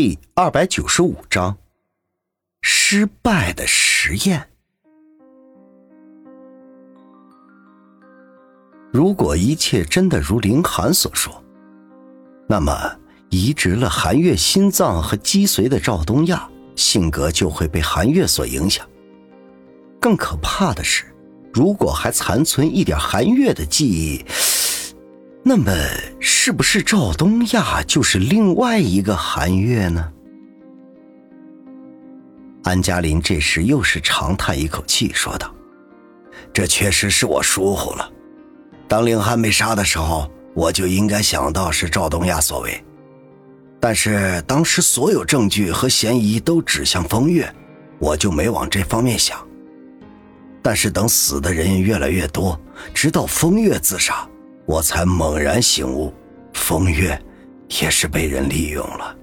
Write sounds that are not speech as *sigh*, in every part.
第二百九十五章，失败的实验。如果一切真的如林寒所说，那么移植了韩月心脏和脊髓的赵东亚性格就会被韩月所影响。更可怕的是，如果还残存一点韩月的记忆，那么是不是赵东亚就是另外一个韩月呢？安嘉林这时又是长叹一口气，说道：“这确实是我疏忽了。”当令寒被杀的时候，我就应该想到是赵东亚所为。但是当时所有证据和嫌疑都指向风月，我就没往这方面想。但是等死的人越来越多，直到风月自杀，我才猛然醒悟，风月也是被人利用了。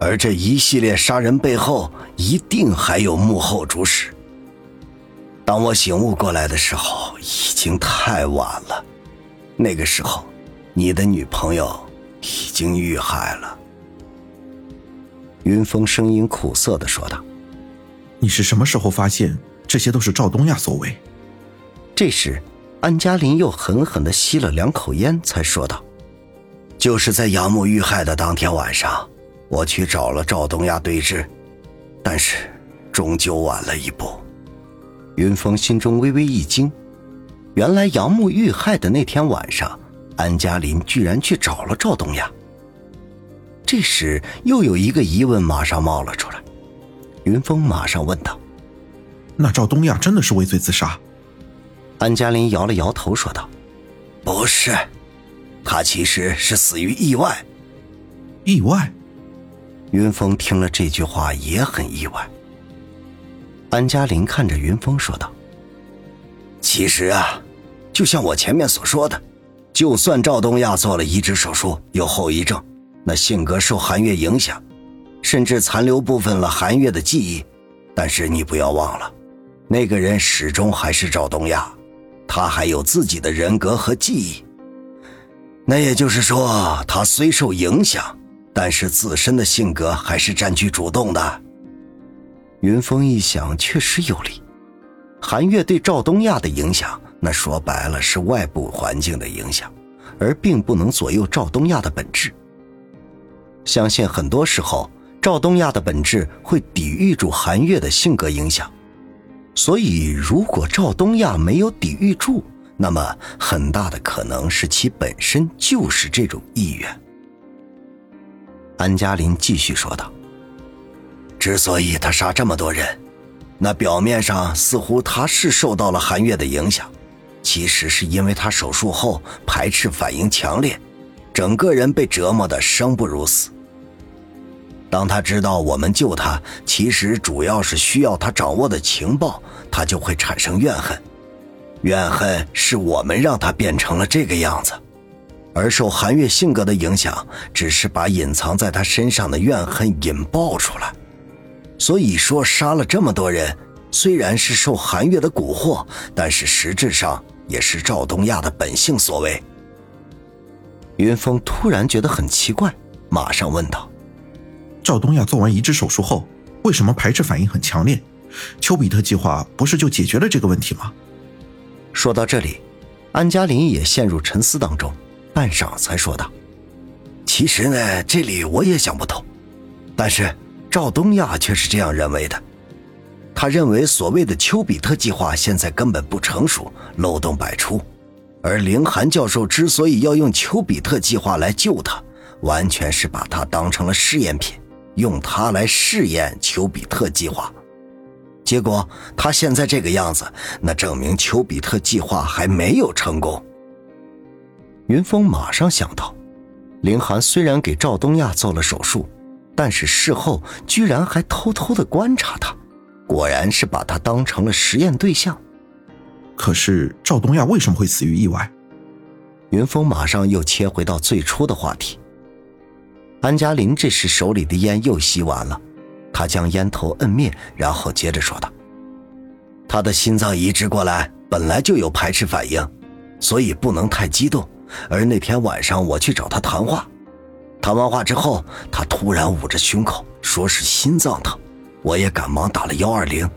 而这一系列杀人背后，一定还有幕后主使。当我醒悟过来的时候，已经太晚了。那个时候，你的女朋友已经遇害了。云峰声音苦涩的说道：“你是什么时候发现这些都是赵东亚所为？”这时，安嘉林又狠狠的吸了两口烟，才说道：“就是在杨木遇害的当天晚上，我去找了赵东亚对峙，但是终究晚了一步。”云峰心中微微一惊，原来杨木遇害的那天晚上，安嘉林居然去找了赵东亚。这时又有一个疑问马上冒了出来，云峰马上问道：“那赵东亚真的是畏罪自杀？”安嘉林摇了摇头说道：“不是，他其实是死于意外。”意外？云峰听了这句话也很意外。安嘉林看着云峰说道：“其实啊，就像我前面所说的，就算赵东亚做了移植手术有后遗症，那性格受韩月影响，甚至残留部分了韩月的记忆，但是你不要忘了，那个人始终还是赵东亚，他还有自己的人格和记忆。那也就是说，他虽受影响，但是自身的性格还是占据主动的。”云峰一想，确实有理。韩月对赵东亚的影响，那说白了是外部环境的影响，而并不能左右赵东亚的本质。相信很多时候，赵东亚的本质会抵御住韩月的性格影响。所以，如果赵东亚没有抵御住，那么很大的可能是其本身就是这种意愿。安嘉林继续说道。之所以他杀这么多人，那表面上似乎他是受到了韩月的影响，其实是因为他手术后排斥反应强烈，整个人被折磨得生不如死。当他知道我们救他其实主要是需要他掌握的情报，他就会产生怨恨，怨恨是我们让他变成了这个样子，而受韩月性格的影响，只是把隐藏在他身上的怨恨引爆出来。所以说，杀了这么多人，虽然是受韩月的蛊惑，但是实质上也是赵东亚的本性所为。云峰突然觉得很奇怪，马上问道：“赵东亚做完移植手术后，为什么排斥反应很强烈？丘比特计划不是就解决了这个问题吗？”说到这里，安嘉林也陷入沉思当中，半晌才说道：“其实呢，这里我也想不通，但是……”赵东亚却是这样认为的，他认为所谓的丘比特计划现在根本不成熟，漏洞百出，而凌寒教授之所以要用丘比特计划来救他，完全是把他当成了试验品，用他来试验丘比特计划。结果他现在这个样子，那证明丘比特计划还没有成功。云峰马上想到，林寒虽然给赵东亚做了手术。但是事后居然还偷偷的观察他，果然是把他当成了实验对象。可是赵东亚为什么会死于意外？云峰马上又切回到最初的话题。安嘉林这时手里的烟又吸完了，他将烟头摁灭，然后接着说道：“他的心脏移植过来本来就有排斥反应，所以不能太激动。而那天晚上我去找他谈话。”谈完话之后，他突然捂着胸口，说是心脏疼。我也赶忙打了幺二零，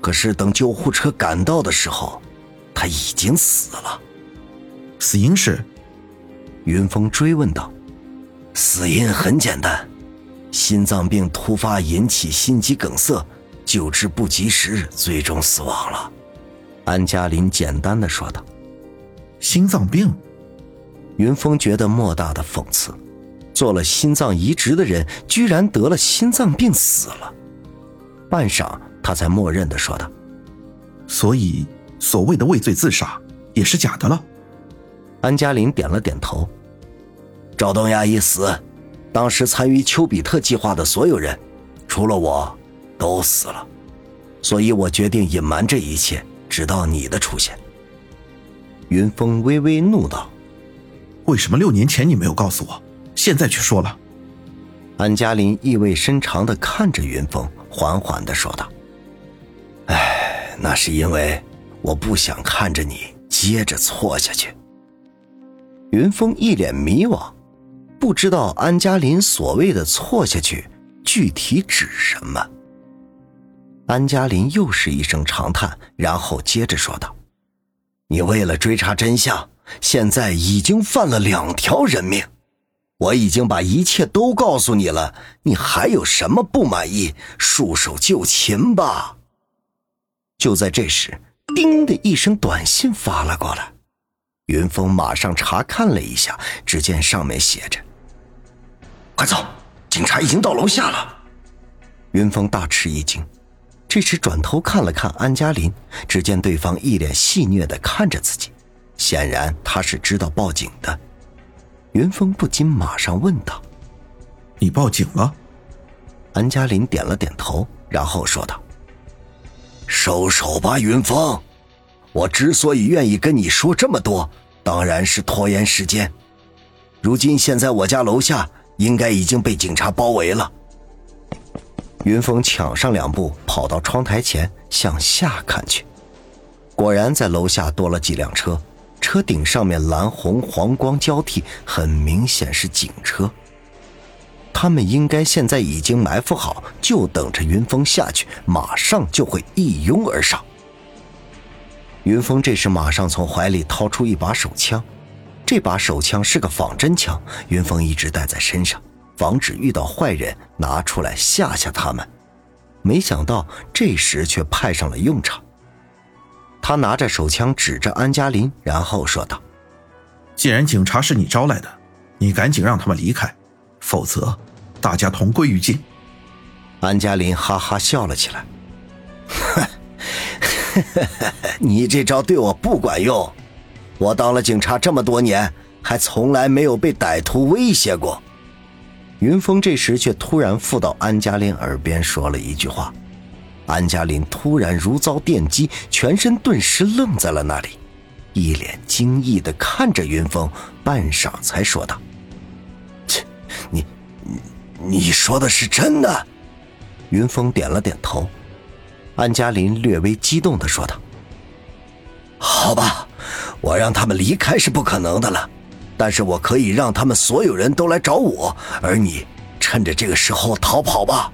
可是等救护车赶到的时候，他已经死了。死因是？云峰追问道。死因很简单，心脏病突发引起心肌梗塞，救治不及时，最终死亡了。安嘉林简单的说道。心脏病？云峰觉得莫大的讽刺，做了心脏移植的人居然得了心脏病死了。半晌，他才默认的说道：“所以，所谓的畏罪自杀也是假的了。”安嘉林点了点头。赵东亚一死，当时参与丘比特计划的所有人，除了我，都死了，所以我决定隐瞒这一切，直到你的出现。云峰微微怒道。为什么六年前你没有告诉我，现在却说了？安嘉林意味深长的看着云峰，缓缓的说道：“哎，那是因为我不想看着你接着错下去。”云峰一脸迷惘，不知道安嘉林所谓的错下去具体指什么。安嘉林又是一声长叹，然后接着说道：“你为了追查真相。”现在已经犯了两条人命，我已经把一切都告诉你了，你还有什么不满意？束手就擒吧。就在这时，叮的一声，短信发了过来。云峰马上查看了一下，只见上面写着：“快走，警察已经到楼下了。”云峰大吃一惊，这时转头看了看安嘉林，只见对方一脸戏谑的看着自己。显然他是知道报警的，云峰不禁马上问道：“你报警了？”安嘉林点了点头，然后说道：“收手吧，云峰。我之所以愿意跟你说这么多，当然是拖延时间。如今现在我家楼下应该已经被警察包围了。”云峰抢上两步，跑到窗台前向下看去，果然在楼下多了几辆车。车顶上面蓝红黄光交替，很明显是警车。他们应该现在已经埋伏好，就等着云峰下去，马上就会一拥而上。云峰这时马上从怀里掏出一把手枪，这把手枪是个仿真枪，云峰一直带在身上，防止遇到坏人拿出来吓吓他们。没想到这时却派上了用场。他拿着手枪指着安嘉林，然后说道：“既然警察是你招来的，你赶紧让他们离开，否则大家同归于尽。”安嘉林哈哈笑了起来：“ *laughs* 你这招对我不管用，我当了警察这么多年，还从来没有被歹徒威胁过。”云峰这时却突然附到安嘉林耳边说了一句话。安嘉林突然如遭电击，全身顿时愣在了那里，一脸惊异的看着云峰，半晌才说道：“切，你，你，说的是真的？”云峰点了点头。安嘉林略微激动的说道：“好吧，我让他们离开是不可能的了，但是我可以让他们所有人都来找我，而你趁着这个时候逃跑吧。”